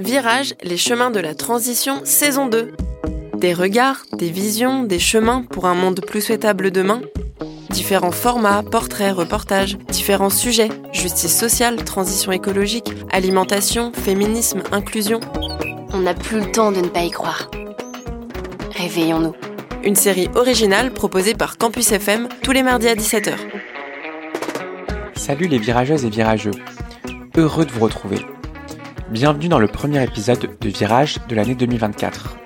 Virage, les chemins de la transition, saison 2. Des regards, des visions, des chemins pour un monde plus souhaitable demain. Différents formats, portraits, reportages, différents sujets, justice sociale, transition écologique, alimentation, féminisme, inclusion. On n'a plus le temps de ne pas y croire. Réveillons-nous. Une série originale proposée par Campus FM tous les mardis à 17h. Salut les virageuses et virageux. Heureux de vous retrouver. Bienvenue dans le premier épisode de Virage de l'année 2024.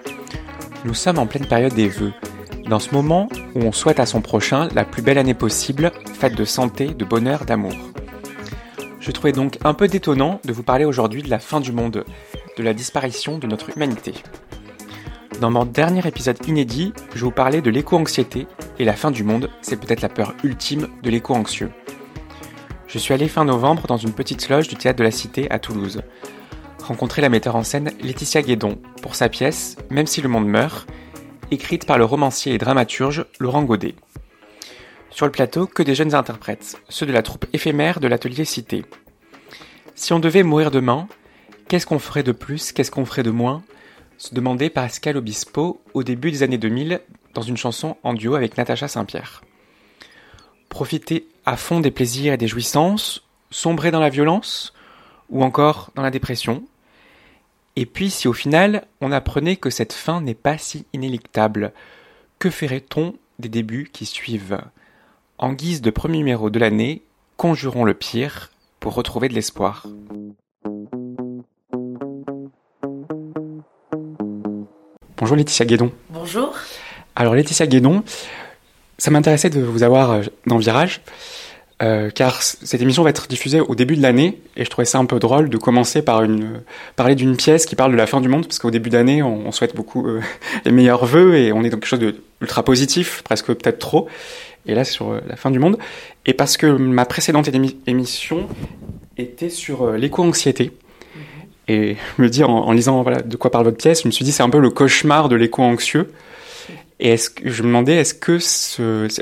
Nous sommes en pleine période des vœux, dans ce moment où on souhaite à son prochain la plus belle année possible, faite de santé, de bonheur, d'amour. Je trouvais donc un peu détonnant de vous parler aujourd'hui de la fin du monde, de la disparition de notre humanité. Dans mon dernier épisode inédit, je vous parlais de l'éco-anxiété, et la fin du monde, c'est peut-être la peur ultime de l'éco-anxieux. Je suis allé fin novembre dans une petite loge du théâtre de la Cité à Toulouse, rencontrer la metteur en scène Laetitia Guédon pour sa pièce Même si le monde meurt, écrite par le romancier et dramaturge Laurent Godet. Sur le plateau, que des jeunes interprètes, ceux de la troupe éphémère de l'atelier Cité. Si on devait mourir demain, qu'est-ce qu'on ferait de plus, qu'est-ce qu'on ferait de moins? Se demandait Pascal Obispo au début des années 2000 dans une chanson en duo avec Natacha Saint-Pierre. Profiter à fond des plaisirs et des jouissances, sombrer dans la violence, ou encore dans la dépression, et puis si au final on apprenait que cette fin n'est pas si inéluctable, que ferait-on des débuts qui suivent? En guise de premier numéro de l'année, conjurons le pire pour retrouver de l'espoir. Bonjour Laetitia Guédon. Bonjour. Alors Laetitia Guédon, ça m'intéressait de vous avoir euh, dans Virage euh, car cette émission va être diffusée au début de l'année, et je trouvais ça un peu drôle de commencer par une, parler d'une pièce qui parle de la fin du monde, parce qu'au début d'année, on, on, souhaite beaucoup euh, les meilleurs vœux, et on est dans quelque chose d'ultra positif, presque peut-être trop, et là sur euh, la fin du monde, et parce que ma précédente émission était sur euh, l'éco-anxiété, et je me dis, en, en lisant voilà, de quoi parle votre pièce, je me suis dit c'est un peu le cauchemar de l'éco-anxieux, et je me demandais, est-ce que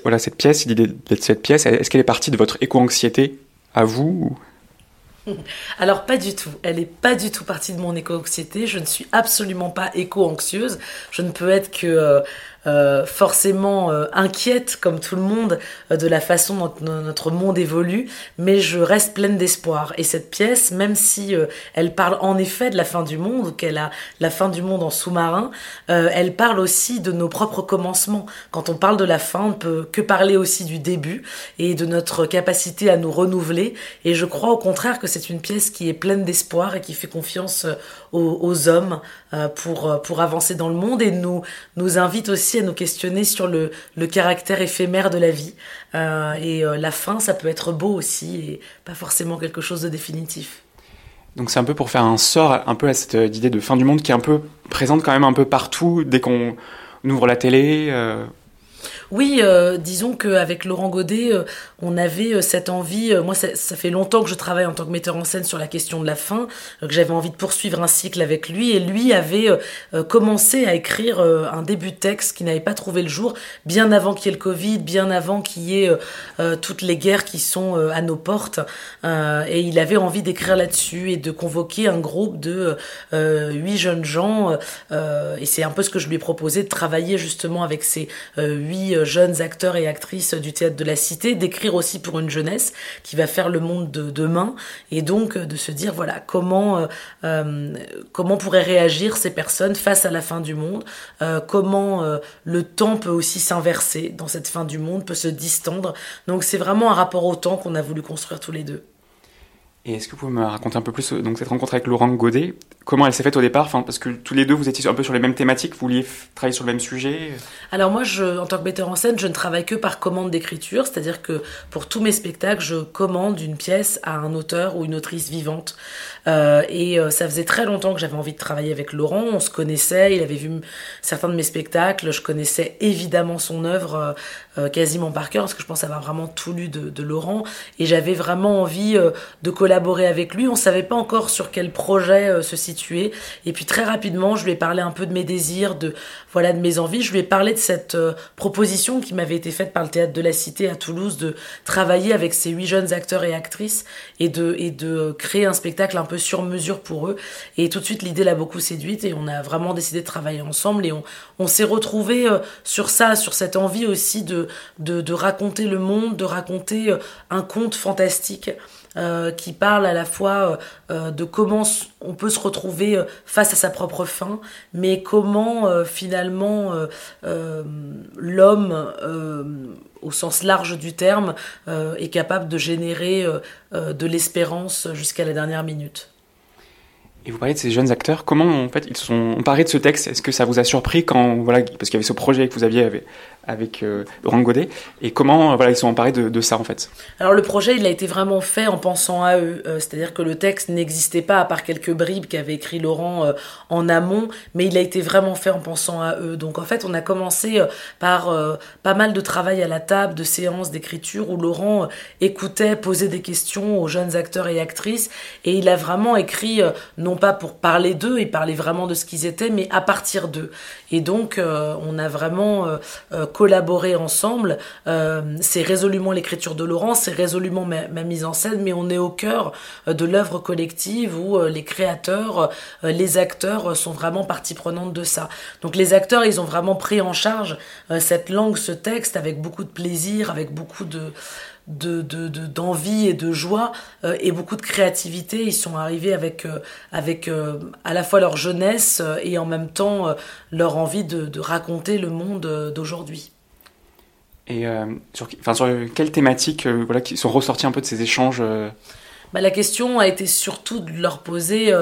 voilà, cette pièce, l'idée de cette pièce, est-ce qu'elle est partie de votre éco-anxiété à vous ou... Alors pas du tout, elle est pas du tout partie de mon éco-anxiété, je ne suis absolument pas éco-anxieuse, je ne peux être que euh, forcément euh, inquiète, comme tout le monde, euh, de la façon dont notre monde évolue, mais je reste pleine d'espoir. Et cette pièce, même si elle parle en effet de la fin du monde, qu'elle a la fin du monde en sous-marin, elle parle aussi de nos propres commencements. Quand on parle de la fin, on ne peut que parler aussi du début et de notre capacité à nous renouveler. Et je crois au contraire que c'est une pièce qui est pleine d'espoir et qui fait confiance aux, aux hommes pour, pour avancer dans le monde et nous, nous invite aussi à nous questionner sur le, caractère éphémère de la vie. Euh, et euh, la fin, ça peut être beau aussi, et pas forcément quelque chose de définitif. Donc c'est un peu pour faire un sort un peu à cette idée de fin du monde qui est un peu présente quand même un peu partout dès qu'on ouvre la télé. Euh... Oui, euh, disons qu'avec Laurent Godet, euh, on avait euh, cette envie, moi ça, ça, fait longtemps que je travaille en tant que metteur en scène sur la question de la fin, que j'avais envie de poursuivre un cycle avec lui, et lui avait commencé à écrire un début de texte qui n'avait pas trouvé le jour, bien avant qu'il y ait le Covid, bien avant qu'il y ait toutes les guerres qui sont à nos portes, et il avait envie d'écrire là-dessus et de convoquer un groupe de huit jeunes gens, et c'est un peu ce que je lui ai proposé, de travailler justement avec ces huit jeunes acteurs et actrices du théâtre de la Cité, d'écrire aussi pour une jeunesse qui va faire le monde de demain, et donc de se dire voilà comment euh, euh, comment pourraient réagir ces personnes face à la fin du monde, euh, comment euh, le temps peut aussi s'inverser dans cette fin du monde, peut se distendre. Donc c'est vraiment un rapport au temps qu'on a voulu construire tous les deux. Et est-ce que vous pouvez me raconter un peu plus donc cette rencontre avec Laurent Godet? Comment elle s'est faite au départ? Parce que tous les deux, vous étiez un peu sur les mêmes thématiques, vous vouliez travailler sur le même sujet? Alors moi, en tant que metteur en scène, je ne travaille que par commande d'écriture, c'est-à-dire que pour tous mes spectacles, je commande une pièce à un auteur ou une autrice vivante. Euh, et euh, ça faisait très longtemps que j'avais envie de travailler avec Laurent, on se connaissait, il avait vu certains de mes spectacles, je connaissais évidemment son œuvre euh, quasiment par cœur, parce que je pense avoir vraiment tout lu de, de Laurent, et j'avais vraiment envie de collaborer avec lui. On savait pas encore sur quel projet se situer. Et puis très rapidement, je lui ai parlé un peu de mes désirs, de voilà de mes envies. Je lui ai parlé de cette proposition qui m'avait été faite par le théâtre de la Cité à Toulouse de travailler avec ces huit jeunes acteurs et actrices et de et de créer un spectacle un peu sur mesure pour eux. Et tout de suite, l'idée l'a beaucoup séduite et on a vraiment décidé de travailler ensemble et on, s'est retrouvés sur ça, sur cette envie aussi de, de, raconter le monde, de raconter euh, un conte fantastique. Euh, qui parle à la fois euh, de comment on peut se retrouver face à sa propre fin, mais comment finalement l'homme, au sens large du terme, est capable de générer de l'espérance jusqu'à la dernière minute. Et vous parlez de ces jeunes acteurs, comment en fait ils sont emparés de ce texte? Est-ce que ça vous a surpris quand voilà parce qu'il y avait ce projet que vous aviez avec, euh, Laurent Godet. Et comment voilà ils sont emparés de, ça en fait? Alors le projet il a été vraiment fait en pensant à eux, euh, c'est-à-dire que le texte n'existait pas à part quelques bribes qu'avait écrit Laurent euh, en amont, mais il a été vraiment fait en pensant à eux. Donc en fait on a commencé par pas mal de travail à la table, de séances d'écriture où Laurent écoutait, posait des questions aux jeunes acteurs et actrices. Et il a vraiment écrit non pas pour parler d'eux, il parlait vraiment de ce qu'ils étaient, mais à partir d'eux. Et donc on a vraiment collaborer ensemble. Euh, c'est résolument l'écriture de Laurent, c'est résolument ma, mise en scène, mais on est au cœur euh, de l'œuvre collective où euh, les créateurs, les acteurs sont vraiment partie prenante de ça. Donc les acteurs, ils ont vraiment pris en charge cette langue, ce texte avec beaucoup de plaisir, avec beaucoup de d'envie de, et de joie et beaucoup de créativité. Ils sont arrivés avec, avec à la fois leur jeunesse et en même temps leur envie de, de raconter le monde d'aujourd'hui. Et euh, sur, enfin, sur quelles thématiques euh, voilà, qui sont ressorties un peu de ces échanges euh bah, La question a été surtout de leur poser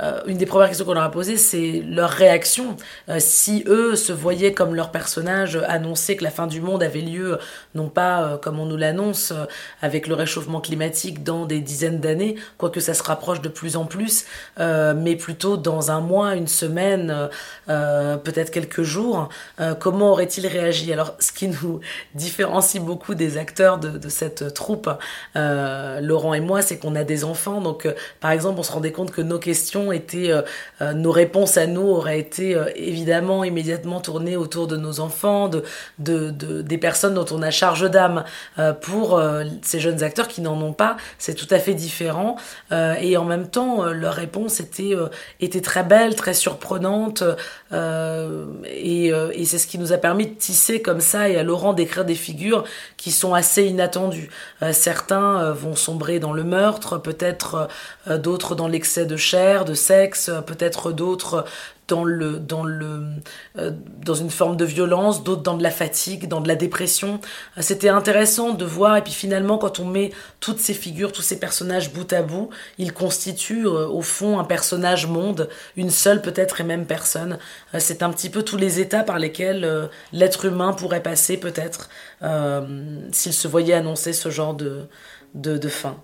euh, une des premières questions qu'on leur a posées, c'est leur réaction. Euh, si eux se voyaient comme leur personnage annoncer que la fin du monde avait lieu, non pas euh, comme on nous l'annonce, avec le réchauffement climatique dans des dizaines d'années, quoique ça se rapproche de plus en plus, mais plutôt dans un mois, une semaine, peut-être quelques jours, comment auraient-ils réagi? Alors, ce qui nous différencie beaucoup des acteurs de cette troupe, Laurent et moi, c'est qu'on a des enfants, donc par exemple, on se rendait compte que nos questions été, euh, euh, nos réponses à nous auraient été euh, évidemment immédiatement tournées autour de nos enfants, de, de, des personnes dont on a charge d'âme. pour ces jeunes acteurs qui n'en ont pas, c'est tout à fait différent. et en même temps, leur réponse était, était très belle, très surprenante. et, et c'est ce qui nous a permis de tisser comme ça et à Laurent d'écrire des figures qui sont assez inattendues. certains vont sombrer dans le meurtre, peut-être d'autres dans l'excès de chair, de sexe, peut-être d'autres dans le dans le euh, dans une forme de violence, d'autres dans de la fatigue, dans de la dépression. C'était intéressant de voir et puis finalement quand on met toutes ces figures, tous ces personnages bout à bout, ils constituent euh, au fond un personnage monde, une seule peut-être et même personne. Euh, c'est un petit peu tous les états par lesquels l'être humain pourrait passer peut-être s'il se voyait annoncer ce genre de, de fin.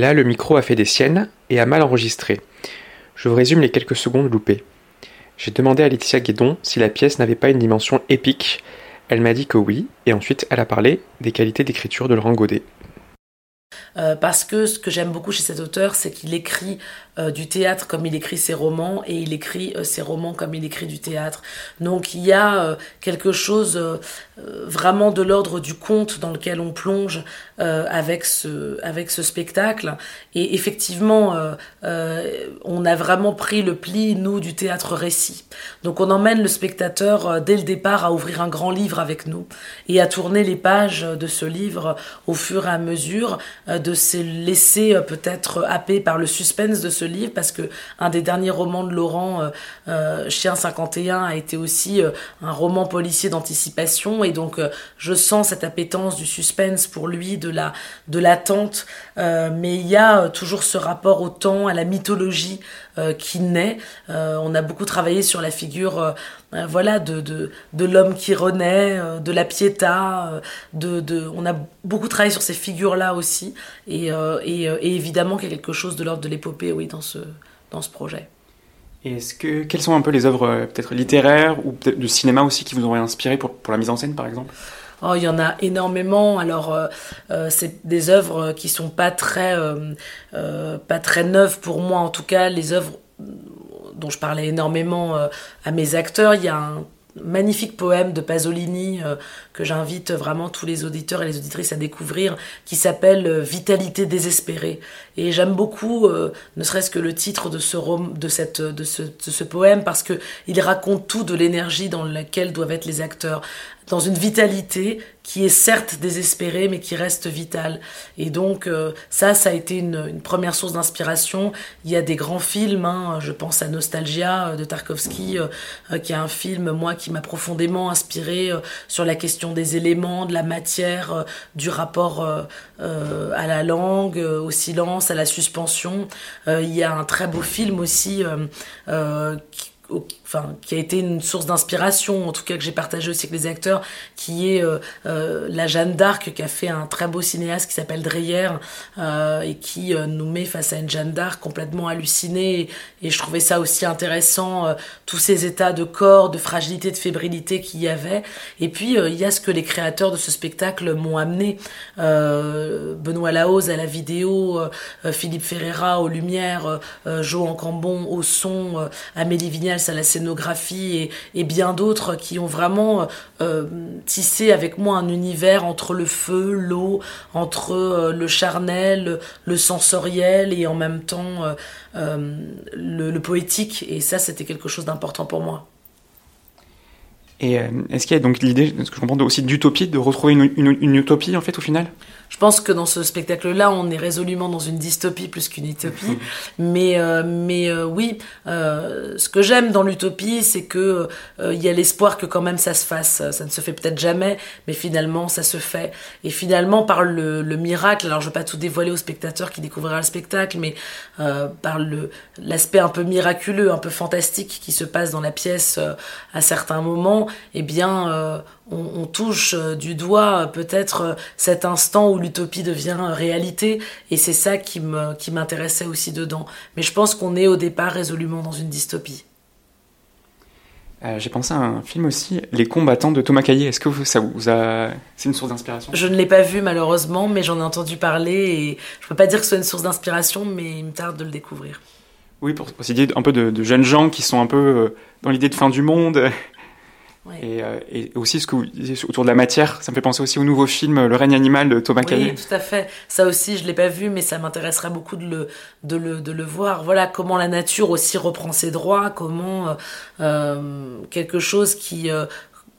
Là, le micro a fait des siennes et a mal enregistré. Je vous résume les quelques secondes loupées. J'ai demandé à Laetitia Guédon si la pièce n'avait pas une dimension épique. Elle m'a dit que oui, et ensuite elle a parlé des qualités d'écriture de Laurent Godet. Euh, parce que ce que j'aime beaucoup chez cet auteur, c'est qu'il écrit euh, du théâtre comme il écrit ses romans et il écrit euh, ses romans comme il écrit du théâtre. Donc il y a quelque chose vraiment de l'ordre du conte dans lequel on plonge avec, ce, avec ce spectacle. Et effectivement, on a vraiment pris le pli, nous, du théâtre récit. Donc on emmène le spectateur dès le départ à ouvrir un grand livre avec nous et à tourner les pages de ce livre au fur et à mesure de se laisser peut-être happer par le suspense de ce livre parce que un des derniers romans de Laurent, euh, euh, Chien 51, a été aussi euh, un roman policier d'anticipation donc je sens cette appétence du suspense pour lui, de la de l'attente, mais il y a toujours ce rapport au temps, à la mythologie qui naît. on a beaucoup travaillé sur la figure voilà de, l'homme qui renaît, de la piéta, de, de, on a beaucoup travaillé sur ces figures-là aussi, et, et, et évidemment qu'il y a quelque chose de l'ordre de l'épopée, oui, dans ce, dans ce projet. Est-ce que quelles sont un peu les œuvres euh, peut-être littéraires ou peut-être de cinéma aussi qui vous auraient inspiré pour, la mise en scène par exemple? Oh, il y en a énormément. Alors, c'est des œuvres qui sont pas très, pas très neuves pour moi. En tout cas, les œuvres dont je parlais énormément à mes acteurs. Il y a un magnifique poème de Pasolini euh, que j'invite vraiment tous les auditeurs et les auditrices à découvrir qui s'appelle euh, Vitalité désespérée. Et j'aime beaucoup euh, ne serait-ce que le titre de ce de ce poème parce que il raconte tout de l'énergie dans laquelle doivent être les acteurs dans une vitalité qui est certes désespérée mais qui reste vitale. Et donc euh, ça, ça a été une, première source d'inspiration. Il y a des grands films, hein, je pense à Nostalgia euh, de Tarkovsky, euh, qui est un film, moi, qui m'a profondément inspiré sur la question des éléments, de la matière, du rapport à la langue, au silence, à la suspension. il y a un très beau film aussi qui enfin, qui a été une source d'inspiration, en tout cas que j'ai partagé aussi avec les acteurs, qui est euh, euh, la Jeanne d'Arc, qui a fait un très beau cinéaste qui s'appelle Dreyer, euh, et qui nous met face à une Jeanne d'Arc complètement hallucinée. Et, je trouvais ça aussi intéressant, tous ces états de corps, de fragilité, de fébrilité qu'il y avait. Et puis, il y a ce que les créateurs de ce spectacle m'ont amené. Benoît Lahoz à la vidéo, Philippe Ferreira aux lumières, Joe Encambon au son, Amélie Vignal à la et, bien d'autres qui ont vraiment euh, tissé avec moi un univers entre le feu, l'eau, entre euh, le charnel, le sensoriel et en même temps euh, le, poétique. Et ça, c'était quelque chose d'important pour moi. Et est-ce qu'il y a donc l'idée, ce que je comprends aussi d'utopie, de retrouver une utopie en fait au final? Je pense que dans ce spectacle-là, on est résolument dans une dystopie plus qu'une utopie. mais euh, mais euh, oui, euh, ce que j'aime dans l'utopie, c'est que il y a l'espoir que quand même ça se fasse. Ça ne se fait peut-être jamais, mais finalement ça se fait. Et finalement par le, le miracle, alors je vais pas tout dévoiler au spectateur qui découvrira le spectacle, mais par le l'aspect un peu miraculeux, un peu fantastique qui se passe dans la pièce à certains moments, eh bien on, touche euh, du doigt euh, peut-être euh, cet instant où l'utopie devient réalité et c'est ça qui me qui m'intéressait aussi dedans mais je pense qu'on est au départ résolument dans une dystopie j'ai pensé à un film aussi, Les combattants de Thomas Caillet. Est-ce que ça vous a... C'est une source d'inspiration? Je ne l'ai pas vu malheureusement, mais j'en ai entendu parler et je peux pas dire que ce soit une source d'inspiration, mais il me tarde de le découvrir. Oui, pour, pour dire un peu de, de, jeunes gens qui sont un peu dans l'idée de fin du monde euh, et, aussi ce que vous disiez autour de la matière, ça me fait penser aussi au nouveau film Le règne animal de Thomas Oui, tout à fait. Ça aussi, je l'ai pas vu, mais ça m'intéresserait beaucoup de le, de, le, de le voir. Voilà comment la nature aussi reprend ses droits, comment euh, euh quelque chose qui euh,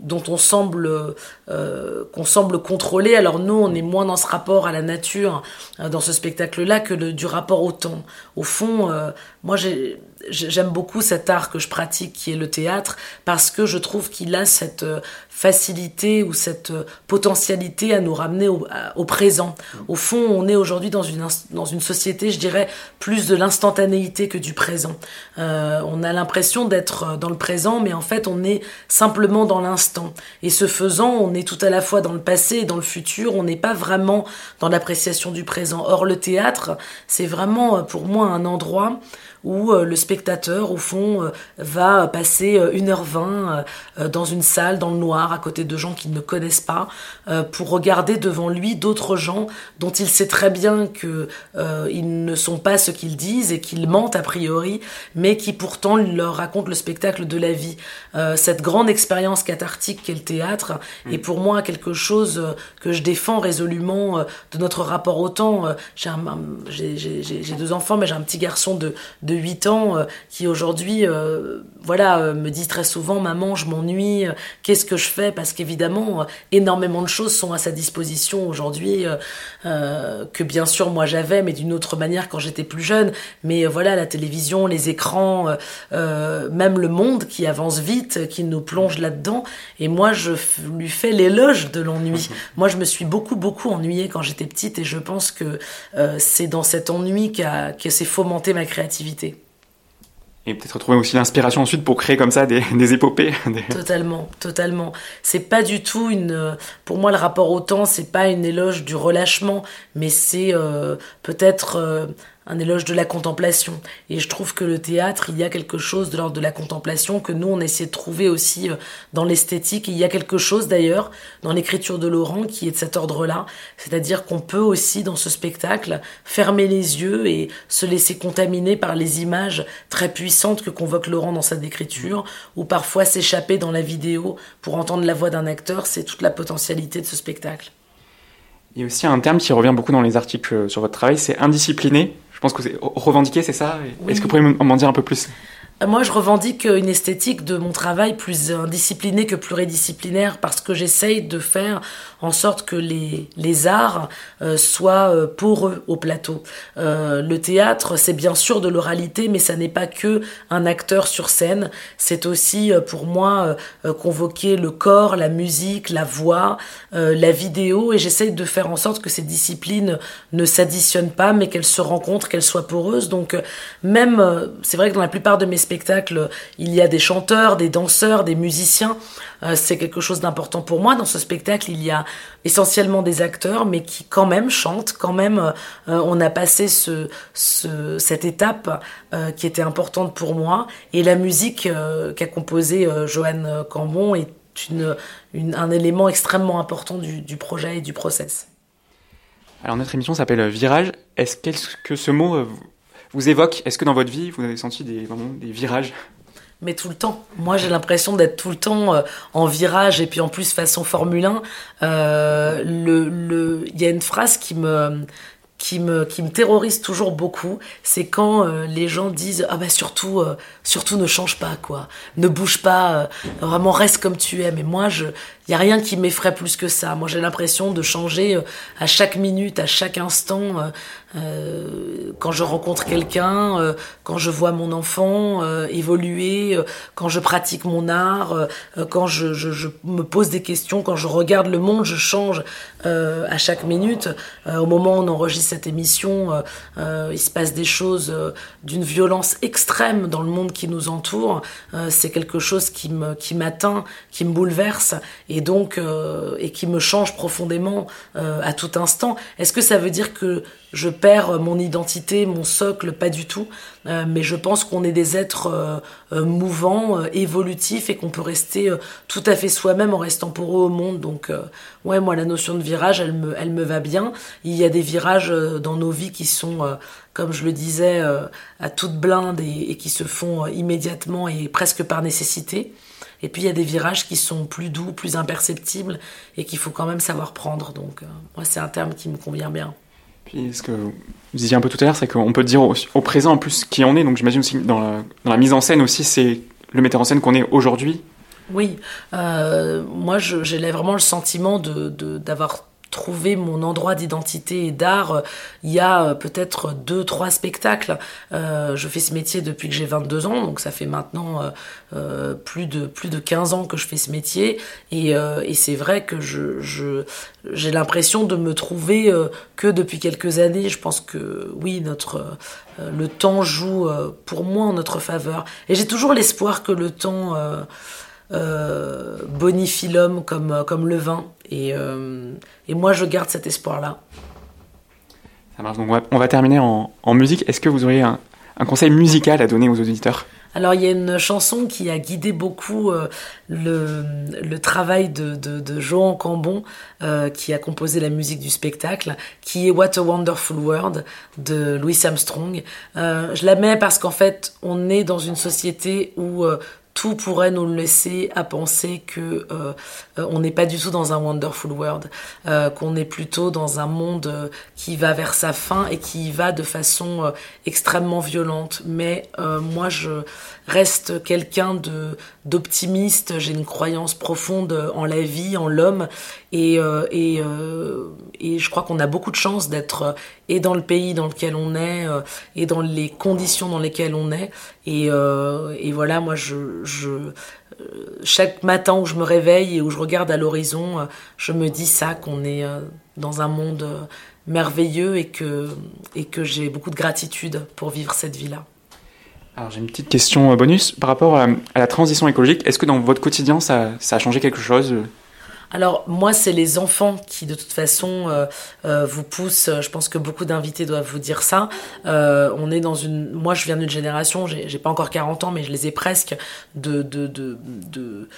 dont on semble euh, qu'on semble contrôler. Alors nous, on est moins dans ce rapport à la nature euh, dans ce spectacle-là que le, du rapport au temps. Au fond, euh, moi j'ai j'aime beaucoup cet art que je pratique qui est le théâtre parce que je trouve qu'il a cette facilité ou cette potentialité à nous ramener au, au présent. Au fond, on est aujourd'hui dans une, dans une société, je dirais, plus de l'instantanéité que du présent. Euh, on a l'impression d'être dans le présent, mais en fait, on est simplement dans l'instant. Et ce faisant, on est tout à la fois dans le passé et dans le futur, on n'est pas vraiment dans l'appréciation du présent. Or, le théâtre, c'est vraiment pour moi un endroit où euh, le spectateur, au fond, euh, va passer 1h20 euh, dans une salle, dans le noir, à côté de gens qu'il ne connaissent pas, pour regarder devant lui d'autres gens dont il sait très bien que ils ne sont pas ce qu'ils disent et qu'ils mentent a priori, mais qui pourtant leur racontent le spectacle de la vie. cette grande expérience cathartique qu'est le théâtre est pour moi quelque chose que je défends résolument de notre rapport au temps. J'ai deux enfants, mais j'ai un petit garçon de de 8 ans euh, qui aujourd'hui euh, voilà euh, me dit très souvent maman je m'ennuie qu'est-ce que je fais? Parce qu'évidemment énormément de choses sont à sa disposition aujourd'hui que bien sûr moi j'avais mais d'une autre manière quand j'étais plus jeune. Mais voilà la télévision les écrans même le monde qui avance vite qui nous plonge là-dedans. Et moi je lui fais l'éloge de l'ennui. Moi je me suis beaucoup beaucoup ennuyée quand j'étais petite et je pense que c'est dans cet ennui qu'a que s'est fomenté ma créativité et peut-être trouver aussi l'inspiration ensuite pour créer comme ça des, des épopées. Totalement, totalement. C'est pas du tout une. Pour moi, le rapport au temps, c'est pas une éloge du relâchement, mais c'est euh, peut-être euh, un éloge de la contemplation. Et je trouve que le théâtre, il y a quelque chose de l'ordre de la contemplation que nous, on essaie de trouver aussi euh, dans l'esthétique. Il y a quelque chose d'ailleurs dans l'écriture de Laurent qui est de cet ordre-là. C'est-à-dire qu'on peut aussi, dans ce spectacle, fermer les yeux et se laisser contaminer par les images très puissantes que convoque Laurent dans sa décriture, ou parfois s'échapper dans la vidéo pour entendre la voix d'un acteur. C'est toute la potentialité de ce spectacle. Il y a aussi un terme qui revient beaucoup dans les articles sur votre travail, c'est indiscipliné. Je pense que c'est revendiqué, c'est ça? Est-ce que vous pourriez m'en dire un peu plus? Moi, je revendique une esthétique de mon travail plus indisciplinée que pluridisciplinaire parce que j'essaye de faire en sorte que les, les arts euh, soient euh, poreux au plateau. Euh, le théâtre, c'est bien sûr de l'oralité, mais ça n'est pas que un acteur sur scène. C'est aussi pour moi convoquer le corps, la musique, la voix, la vidéo, et j'essaye de faire en sorte que ces disciplines ne s'additionnent pas, mais qu'elles se rencontrent, qu'elles soient poreuses. Donc même, c'est vrai que dans la plupart de mes spectacle, il y a des chanteurs, des danseurs, des musiciens. Euh, c'est quelque chose d'important pour moi. Dans ce spectacle, il y a essentiellement des acteurs, mais qui quand même chantent. Quand même, euh, on a passé ce, cette étape euh, qui était importante pour moi. Et la musique qu'a composée Joanne Cambon est un élément extrêmement important du, du projet et du process. Alors notre émission s'appelle Virage. Est-ce que ce mot vous évoque Est-ce que dans votre vie, vous avez senti des, des virages? Mais tout le temps. Moi, j'ai l'impression d'être tout le temps euh, en virage et puis en plus façon Formule 1. Euh, le, le, il y a une phrase qui me qui me qui me terrorise toujours beaucoup, c'est quand euh, les gens disent ah bah surtout surtout ne change pas quoi, ne bouge pas, vraiment reste comme tu es. Mais moi je il y a rien qui m'effraie plus que ça. Moi j'ai l'impression de changer à chaque minute, à chaque instant. Euh, quand je rencontre quelqu'un, euh, quand je vois mon enfant euh, évoluer, quand je pratique mon art, quand je, je, me pose des questions, quand je regarde le monde, je change à chaque minute. au moment où on enregistre cette émission, il se passe des choses d'une violence extrême dans le monde qui nous entoure. C'est quelque chose qui m'atteint, qui me bouleverse et donc et qui me change profondément à tout instant. Est-ce que ça veut dire que je perds mon identité, mon socle, pas du tout. Euh, mais je pense qu'on est des êtres euh, euh, mouvants, évolutifs et qu'on peut rester tout à fait soi-même en restant pour eux au monde. Donc, ouais, moi, la notion de virage, elle me, elle me va bien. Il y a des virages dans nos vies qui sont, comme je le disais, à toute blinde et, qui se font immédiatement et presque par nécessité. Et puis il y a des virages qui sont plus doux, plus imperceptibles et qu'il faut quand même savoir prendre. Donc, moi, c'est un terme qui me convient bien. Puis ce que vous disiez un peu tout à l'heure, c'est qu'on peut dire au, présent en plus qui on est. Donc j'imagine aussi dans la, dans la mise en scène aussi, c'est le metteur en scène qu'on est aujourd'hui. Oui, euh, moi j'ai vraiment le sentiment d'avoir de, d'avoir trouver mon endroit d'identité et d'art euh, il y a euh, peut-être deux trois spectacles. Euh, je fais ce métier depuis que j'ai 22 ans donc ça fait maintenant euh, plus de plus de 15 ans que je fais ce métier. Et, et c'est vrai que je j'ai l'impression de me trouver que depuis quelques années. Je pense que oui notre le temps joue pour moi en notre faveur. Et j'ai toujours l'espoir que le temps euh, bonifie l'homme comme, comme le vin. Et, euh, et moi, je garde cet espoir-là. Ça marche. Donc, on va, terminer en, en musique. Est-ce que vous auriez un, un conseil musical à donner aux auditeurs? Alors il y a une chanson qui a guidé beaucoup euh, le, le, travail de, de, de Joan Cambon, euh, qui a composé la musique du spectacle, qui est What a Wonderful World de Louis Armstrong. Euh, je la mets parce qu'en fait on est dans une société où tout pourrait nous laisser à penser que euh, euh, on n'est pas du tout dans un wonderful world, euh, qu'on est plutôt dans un monde qui va vers sa fin et qui va de façon extrêmement violente. Mais moi, je reste quelqu'un de d'optimiste. J'ai une croyance profonde en la vie, en l'homme, et et, et je crois qu'on a beaucoup de chance d'être et dans le pays dans lequel on est et dans les conditions dans lesquelles on est. Et, et voilà, moi, euh, chaque matin où je me réveille et où je regarde à l'horizon, euh, je me dis ça, qu'on est euh, dans un monde merveilleux et que, j'ai beaucoup de gratitude pour vivre cette vie-là. Alors j'ai une petite question bonus par rapport à, la transition écologique. Est-ce que dans votre quotidien ça, a changé quelque chose Alors moi, c'est les enfants qui, de toute façon, euh, euh, vous poussent. Je pense que beaucoup d'invités doivent vous dire ça. Euh, on est dans une. Moi, je viens d'une génération. J'ai pas encore 40 ans, mais je les ai presque. De, de, de, de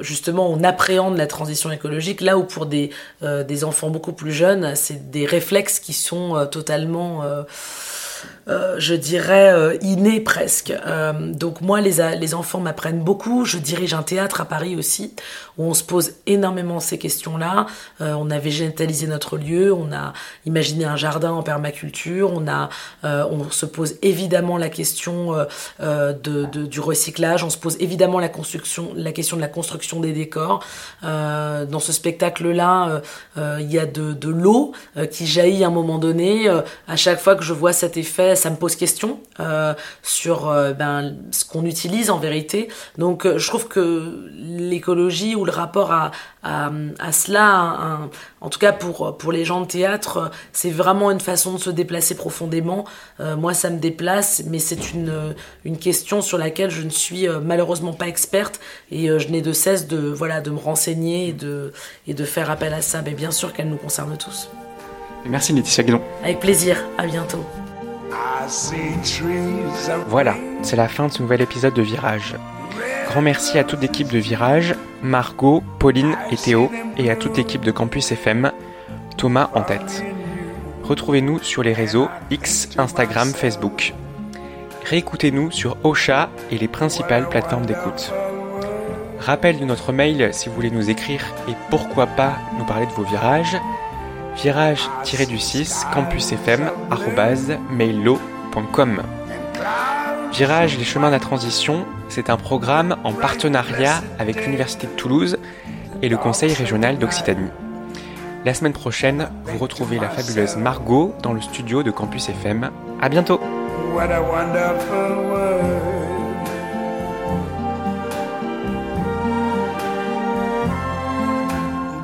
justement, on appréhende la transition écologique là où pour des des enfants beaucoup plus jeunes, c'est des réflexes qui sont totalement euh, je dirais, euh, inné presque. Euh, donc moi, les, enfants m'apprennent beaucoup. Je dirige un théâtre à Paris aussi, où on se pose énormément ces questions-là. on a végétalisé notre lieu, on a imaginé un jardin en permaculture, on, a, on se pose évidemment la question de, du recyclage, on se pose évidemment la, construction, la question de la construction des décors. dans ce spectacle-là, il y a de, de l'eau qui jaillit à un moment donné. à chaque fois que je vois cet effet, ça me pose question euh, sur euh, ben, ce qu'on utilise en vérité. Donc euh, je trouve que l'écologie ou le rapport à, à, cela, en tout cas pour, pour les gens de théâtre, c'est vraiment une façon de se déplacer profondément. moi, ça me déplace, mais c'est une, une question sur laquelle je ne suis malheureusement pas experte et je n'ai de cesse de, voilà, de me renseigner et de, et de faire appel à ça. Mais bien sûr qu'elle nous concerne tous. Merci Laetitia Guidon. Avec plaisir, à bientôt. Voilà, c'est la fin de ce nouvel épisode de Virage. Grand merci à toute l'équipe de Virage, Margot, Pauline et Théo, et à toute l'équipe de Campus FM, Thomas en tête. Retrouvez-nous sur les réseaux X, Instagram, Facebook. Réécoutez-nous sur Ocha et les principales plateformes d'écoute. Rappel de notre mail si vous voulez nous écrire et pourquoi pas nous parler de vos virages virage-du-6 campusfm.mailo.com. Virage les chemins de la transition, c'est un programme en partenariat avec l'Université de Toulouse et le Conseil régional d'Occitanie. La semaine prochaine, vous retrouvez la fabuleuse Margot dans le studio de Campus FM. À bientôt!